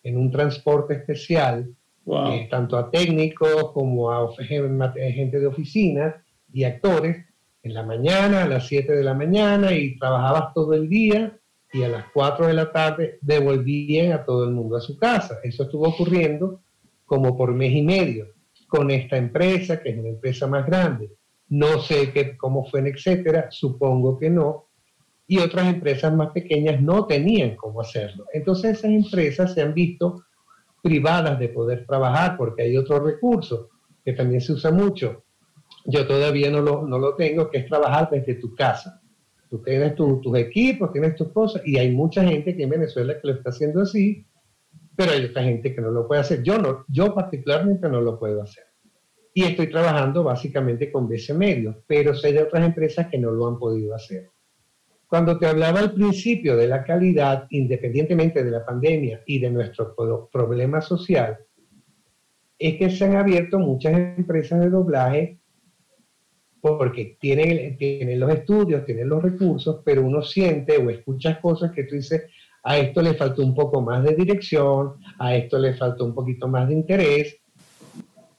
en un transporte especial eh, tanto a técnicos como a gente de oficina y actores, en la mañana, a las 7 de la mañana, y trabajabas todo el día y a las 4 de la tarde devolvían a todo el mundo a su casa. Eso estuvo ocurriendo como por mes y medio con esta empresa, que es una empresa más grande. No sé qué, cómo fue, etcétera, supongo que no. Y otras empresas más pequeñas no tenían cómo hacerlo. Entonces esas empresas se han visto privadas de poder trabajar, porque hay otro recurso que también se usa mucho. Yo todavía no lo, no lo tengo, que es trabajar desde tu casa. Tú tienes tus equipos, tienes tus cosas, y hay mucha gente que en Venezuela que lo está haciendo así, pero hay otra gente que no lo puede hacer. Yo, no, yo particularmente no lo puedo hacer. Y estoy trabajando básicamente con BC Medio, pero sé de otras empresas que no lo han podido hacer. Cuando te hablaba al principio de la calidad, independientemente de la pandemia y de nuestro problema social, es que se han abierto muchas empresas de doblaje porque tienen, tienen los estudios, tienen los recursos, pero uno siente o escuchas cosas que tú dices, a esto le faltó un poco más de dirección, a esto le faltó un poquito más de interés,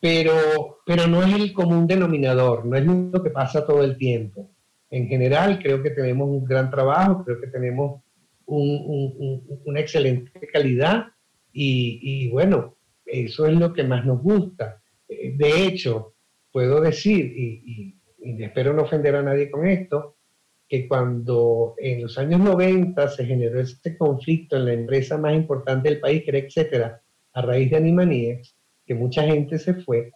pero, pero no es el común denominador, no es lo que pasa todo el tiempo en general creo que tenemos un gran trabajo, creo que tenemos una excelente calidad y, bueno, eso es lo que más nos gusta. Eh, de hecho, puedo decir, y, espero no ofender a nadie con esto, que cuando en los años 90 se generó este conflicto en la empresa más importante del país, que era etcétera, a raíz de Animaniacs, que mucha gente se fue,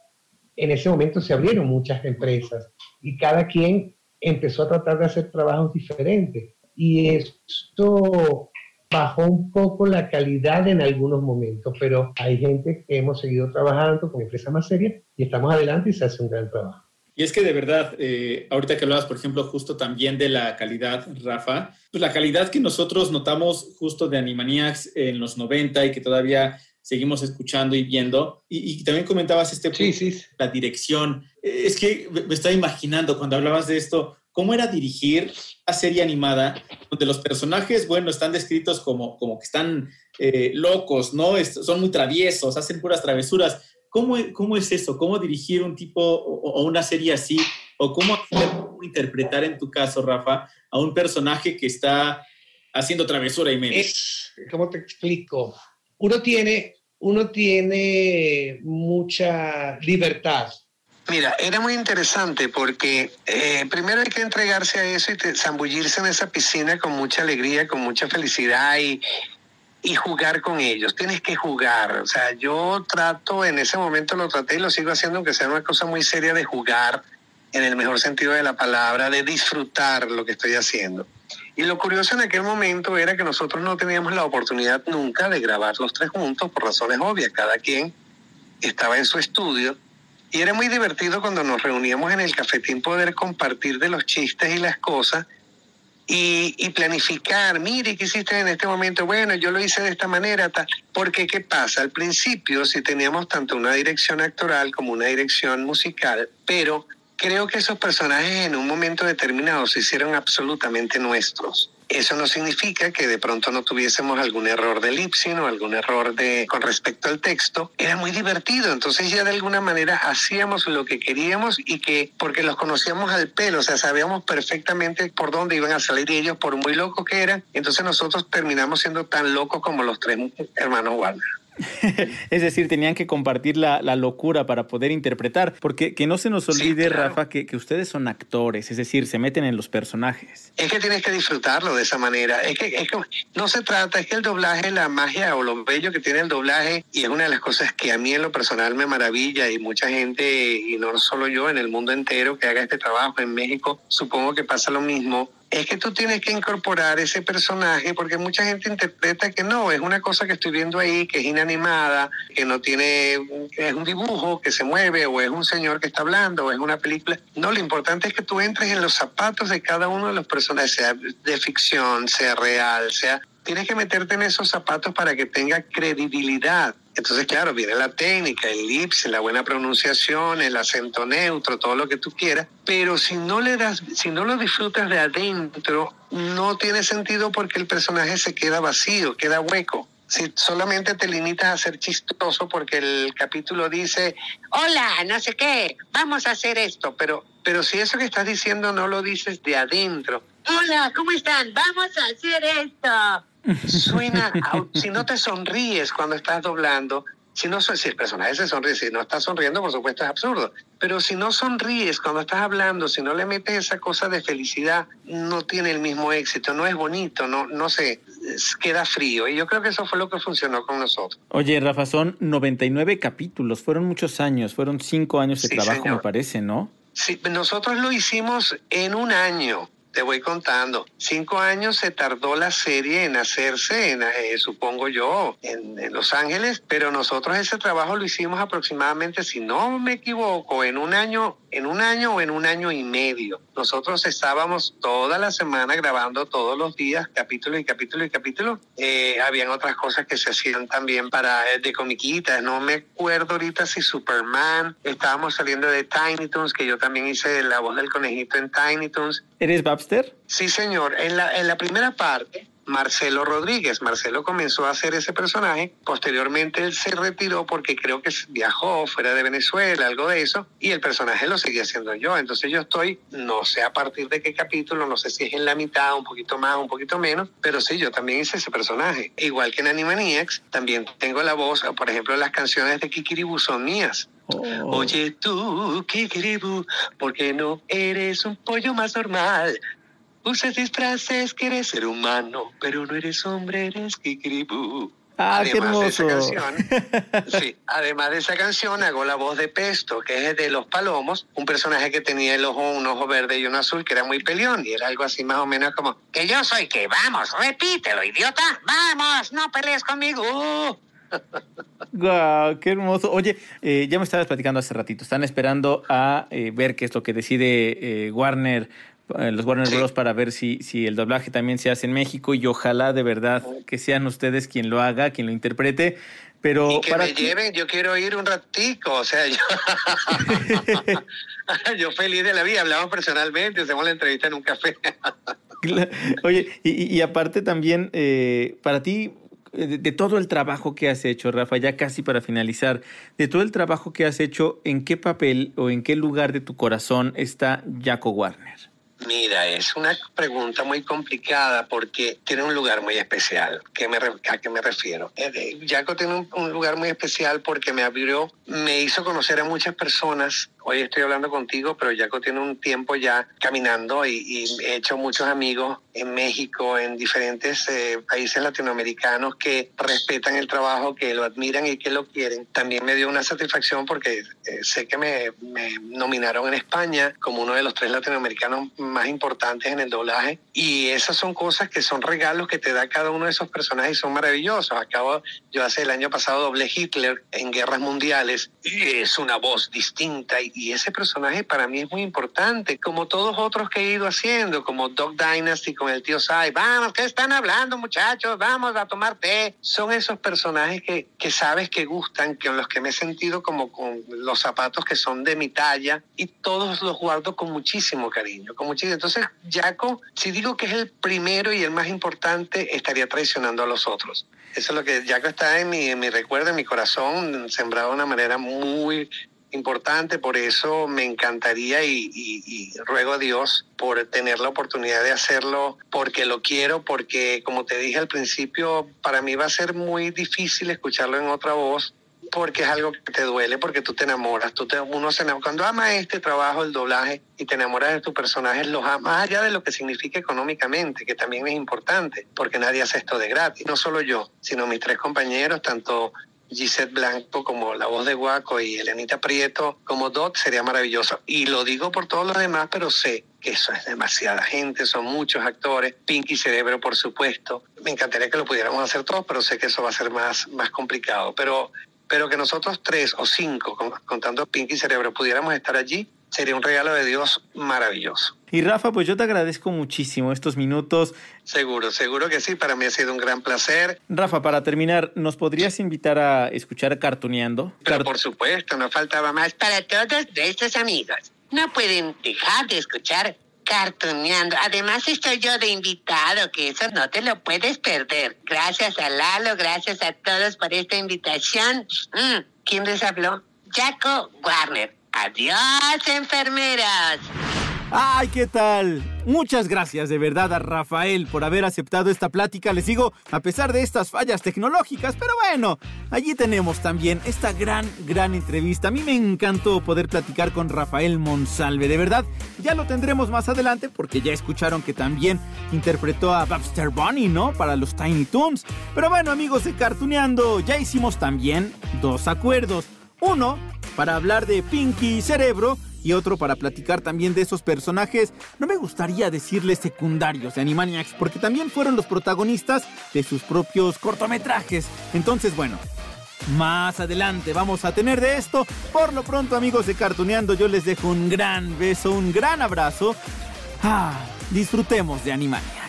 en ese momento se abrieron muchas empresas y cada quien empezó a tratar de hacer trabajos diferentes. Y esto bajó un poco la calidad en algunos momentos, pero hay gente que hemos seguido trabajando con empresas más serias y estamos adelante y se hace un gran trabajo. Y es que de verdad, eh, ahorita que hablabas, por ejemplo, justo también de la calidad, Rafa, pues la calidad que nosotros notamos justo de Animaniacs en los 90 y que todavía seguimos escuchando y viendo. Y, también comentabas este sí, sí. la dirección. Es que me estaba imaginando cuando hablabas de esto, cómo era dirigir a serie animada donde los personajes, bueno, están descritos como, como que están eh, locos, ¿no? son muy traviesos, hacen puras travesuras. ¿Cómo, ¿Cómo es eso? ¿Cómo dirigir un tipo o, una serie así? ¿O cómo, cómo interpretar en tu caso, Rafa, a un personaje que está haciendo travesura y medio? ¿Cómo te explico? Uno tiene uno tiene mucha libertad. Mira, era muy interesante porque eh, primero hay que entregarse a eso y zambullirse en esa piscina con mucha alegría, con mucha felicidad y, y jugar con ellos. Tienes que jugar. O sea, yo trato, en ese momento lo traté y lo sigo haciendo, aunque sea una cosa muy seria de jugar en el mejor sentido de la palabra, de disfrutar lo que estoy haciendo. Y lo curioso en aquel momento era que nosotros no teníamos la oportunidad nunca de grabar los tres juntos por razones obvias. Cada quien estaba en su estudio. Y era muy divertido cuando nos reuníamos en el cafetín poder compartir de los chistes y las cosas y, y, planificar, mire, ¿qué hiciste en este momento? Bueno, yo lo hice de esta manera, porque ¿qué pasa? Al principio si teníamos tanto una dirección actoral como una dirección musical, pero creo que esos personajes en un momento determinado se hicieron absolutamente nuestros. Eso no significa que de pronto no tuviésemos algún error de lipsing o algún error de con respecto al texto. Era muy divertido, entonces ya de alguna manera hacíamos lo que queríamos y que porque los conocíamos al pelo, o sea, sabíamos perfectamente por dónde iban a salir ellos, por muy locos que eran. Entonces nosotros terminamos siendo tan locos como los tres hermanos Warner. es decir, tenían que compartir la, locura para poder interpretar, porque que no se nos olvide, Rafa, que, ustedes son actores, es decir, se meten en los personajes. Es que tienes que disfrutarlo de esa manera. Es que, es que no se trata, es que el doblaje, la magia o lo bello que tiene el doblaje, y es una de las cosas que a mí en lo personal me maravilla, y mucha gente, y no solo yo, en el mundo entero que haga este trabajo en México, supongo que pasa lo mismo es que tú tienes que incorporar ese personaje porque mucha gente interpreta que no, es una cosa que estoy viendo ahí, que es inanimada, que no tiene, que es un dibujo que se mueve o es un señor que está hablando o es una película. No, lo importante es que tú entres en los zapatos de cada uno de los personajes, sea de ficción, sea real, sea... Tienes que meterte en esos zapatos para que tenga credibilidad. Entonces, claro, viene la técnica, el lips, la buena pronunciación, el acento neutro, todo lo que tú quieras, pero si no le das, si no lo disfrutas de adentro, no tiene sentido porque el personaje se queda vacío, queda hueco. Si solamente te limitas a ser chistoso porque el capítulo dice, hola, no sé qué, vamos a hacer esto, pero, pero si eso que estás diciendo no lo dices de adentro, hola, ¿cómo están? Vamos a hacer esto suena, si no te sonríes cuando estás doblando, si, no, si el personaje se sonríe, si no está sonriendo, por supuesto es absurdo. Pero si no sonríes cuando estás hablando, si no le metes esa cosa de felicidad, no tiene el mismo éxito, no es bonito, no, no sé, queda frío. Y yo creo que eso fue lo que funcionó con nosotros. Oye, Rafa, son 99 capítulos, fueron muchos años, fueron cinco años de trabajo, me parece, ¿no? Sí, nosotros lo hicimos en un año te voy contando. Cinco años se tardó la serie en hacerse, en, eh, supongo yo, en, en, Los Ángeles, pero nosotros ese trabajo lo hicimos aproximadamente, si no me equivoco, en un año en un año o en un año y medio. Nosotros estábamos toda la semana grabando todos los días, capítulo y capítulo y capítulo. Eh, habían otras cosas que se hacían también para eh, de comiquitas. No me acuerdo ahorita si Superman. Estábamos saliendo de Tiny Toons, que yo también hice la voz del conejito en Tiny Toons. ¿Eres Babster? Sí, señor. En la, en la primera parte Marcelo Rodríguez. Marcelo comenzó a hacer ese personaje, posteriormente él se retiró porque creo que viajó fuera de Venezuela, algo de eso, y el personaje lo seguía haciendo yo. Entonces yo estoy, no sé a partir de qué capítulo, no sé si es en la mitad, un poquito más, un poquito menos, pero sí, yo también hice ese personaje. Igual que en Animaniacs, también tengo la voz, por ejemplo, las canciones de Kikiribu son mías. Oh. Oye tú, Kikiribu, ¿por qué no eres un pollo más normal? Usas disfraces que eres ser humano, pero no eres hombre, eres kikiribú. Ah, qué hermoso. De esa canción, sí, además de esa canción hago la voz de Pesto, que es de Los Palomos, un personaje que tenía el ojo, un ojo verde y uno azul, que era muy peleón, y era algo así más o menos como, que yo soy que, vamos, repítelo, idiota, vamos, no pelees conmigo. Guau, qué hermoso. Oye, eh, ya me estabas platicando hace ratito. Están esperando a eh, ver qué es lo que decide eh, Warner los Warner Bros. para ver si, si el doblaje también se hace en México y ojalá de verdad que sean ustedes quien lo haga, quien lo interprete. Pero y que me lleven, yo quiero ir un ratico, o sea, yo, yo feliz de la vida, hablamos personalmente, hacemos la entrevista en un café. Oye, y, y, aparte también, eh, para ti, de, de, todo el trabajo que has hecho, Rafa, ya casi para finalizar, de todo el trabajo que has hecho, ¿en qué papel o en qué lugar de tu corazón está Jaco Warner? Mira, es una pregunta muy complicada porque tiene un lugar muy especial. ¿Qué me, ¿A qué me refiero? Jaco eh, tiene un, lugar muy especial porque me abrió, me hizo conocer a muchas personas hoy estoy hablando contigo, pero Jaco tiene un tiempo ya caminando y, y he hecho muchos amigos en México, en diferentes eh, países latinoamericanos que respetan el trabajo, que lo admiran y que lo quieren. También me dio una satisfacción porque eh, sé que me, me nominaron en España como uno de los tres latinoamericanos más importantes en el doblaje y esas son cosas que son regalos que te da cada uno de esos personajes y son maravillosos. Acabo, yo hace el año pasado doblé Hitler en Guerras Mundiales y es una voz distinta y, y ese personaje para mí es muy importante, como todos otros que he ido haciendo, como Dog Dynasty con el tío Sai. Vamos, ¿qué están hablando muchachos? Vamos a tomar té. Son esos personajes que, que sabes que gustan, con los que me he sentido como con los zapatos que son de mi talla y todos los guardo con muchísimo cariño, con muchísimo. Entonces, Jaco, si digo que es el primero y el más importante, estaría traicionando a los otros. Eso es lo que Jaco está en mi, en mi recuerdo, en mi corazón, sembrado de una manera muy importante, por eso me encantaría y, ruego a Dios por tener la oportunidad de hacerlo, porque lo quiero, porque como te dije al principio, para mí va a ser muy difícil escucharlo en otra voz, porque es algo que te duele, porque tú te enamoras, tú te, uno se enamora. cuando ama este trabajo, el doblaje, y te enamoras de tus personajes, los amas más allá de lo que significa económicamente, que también es importante, porque nadie hace esto de gratis, no solo yo, sino mis tres compañeros, tanto Gisette Blanco como la voz de Guaco y Elenita Prieto como Dot sería maravilloso. Y lo digo por todos los demás, pero sé que eso es demasiada gente, son muchos actores, Pinky Cerebro por supuesto. Me encantaría que lo pudiéramos hacer todos, pero sé que eso va a ser más, más complicado. Pero, pero que nosotros tres o cinco, contando Pinky Cerebro, pudiéramos estar allí, sería un regalo de Dios maravilloso. Y Rafa, pues yo te agradezco muchísimo estos minutos. Seguro, seguro que sí, para mí ha sido un gran placer. Rafa, para terminar, ¿nos podrías invitar a escuchar Cartuneando? Pero por supuesto, no faltaba más para todos nuestros amigos. No pueden dejar de escuchar Cartuneando. Además estoy yo de invitado, que eso no te lo puedes perder. Gracias a Lalo, gracias a todos por esta invitación. Mm, ¿Quién les habló? Jaco Warner. Adiós, enfermeras. ¡Ay, qué tal! Muchas gracias de verdad a Rafael por haber aceptado esta plática. Les digo, a pesar de estas fallas tecnológicas, pero bueno, allí tenemos también esta gran, gran entrevista. A mí me encantó poder platicar con Rafael Monsalve. De verdad, ya lo tendremos más adelante porque ya escucharon que también interpretó a Babster Bunny, ¿no? Para los Tiny Toons. Pero bueno, amigos de Cartuneando, ya hicimos también dos acuerdos. Uno, para hablar de Pinky Cerebro y otro para platicar también de esos personajes, no me gustaría decirles secundarios de Animaniacs, porque también fueron los protagonistas de sus propios cortometrajes. Entonces, bueno, más adelante vamos a tener de esto. Por lo pronto, amigos de Cartuneando, yo les dejo un gran beso, un gran abrazo. Ah, disfrutemos de Animaniacs.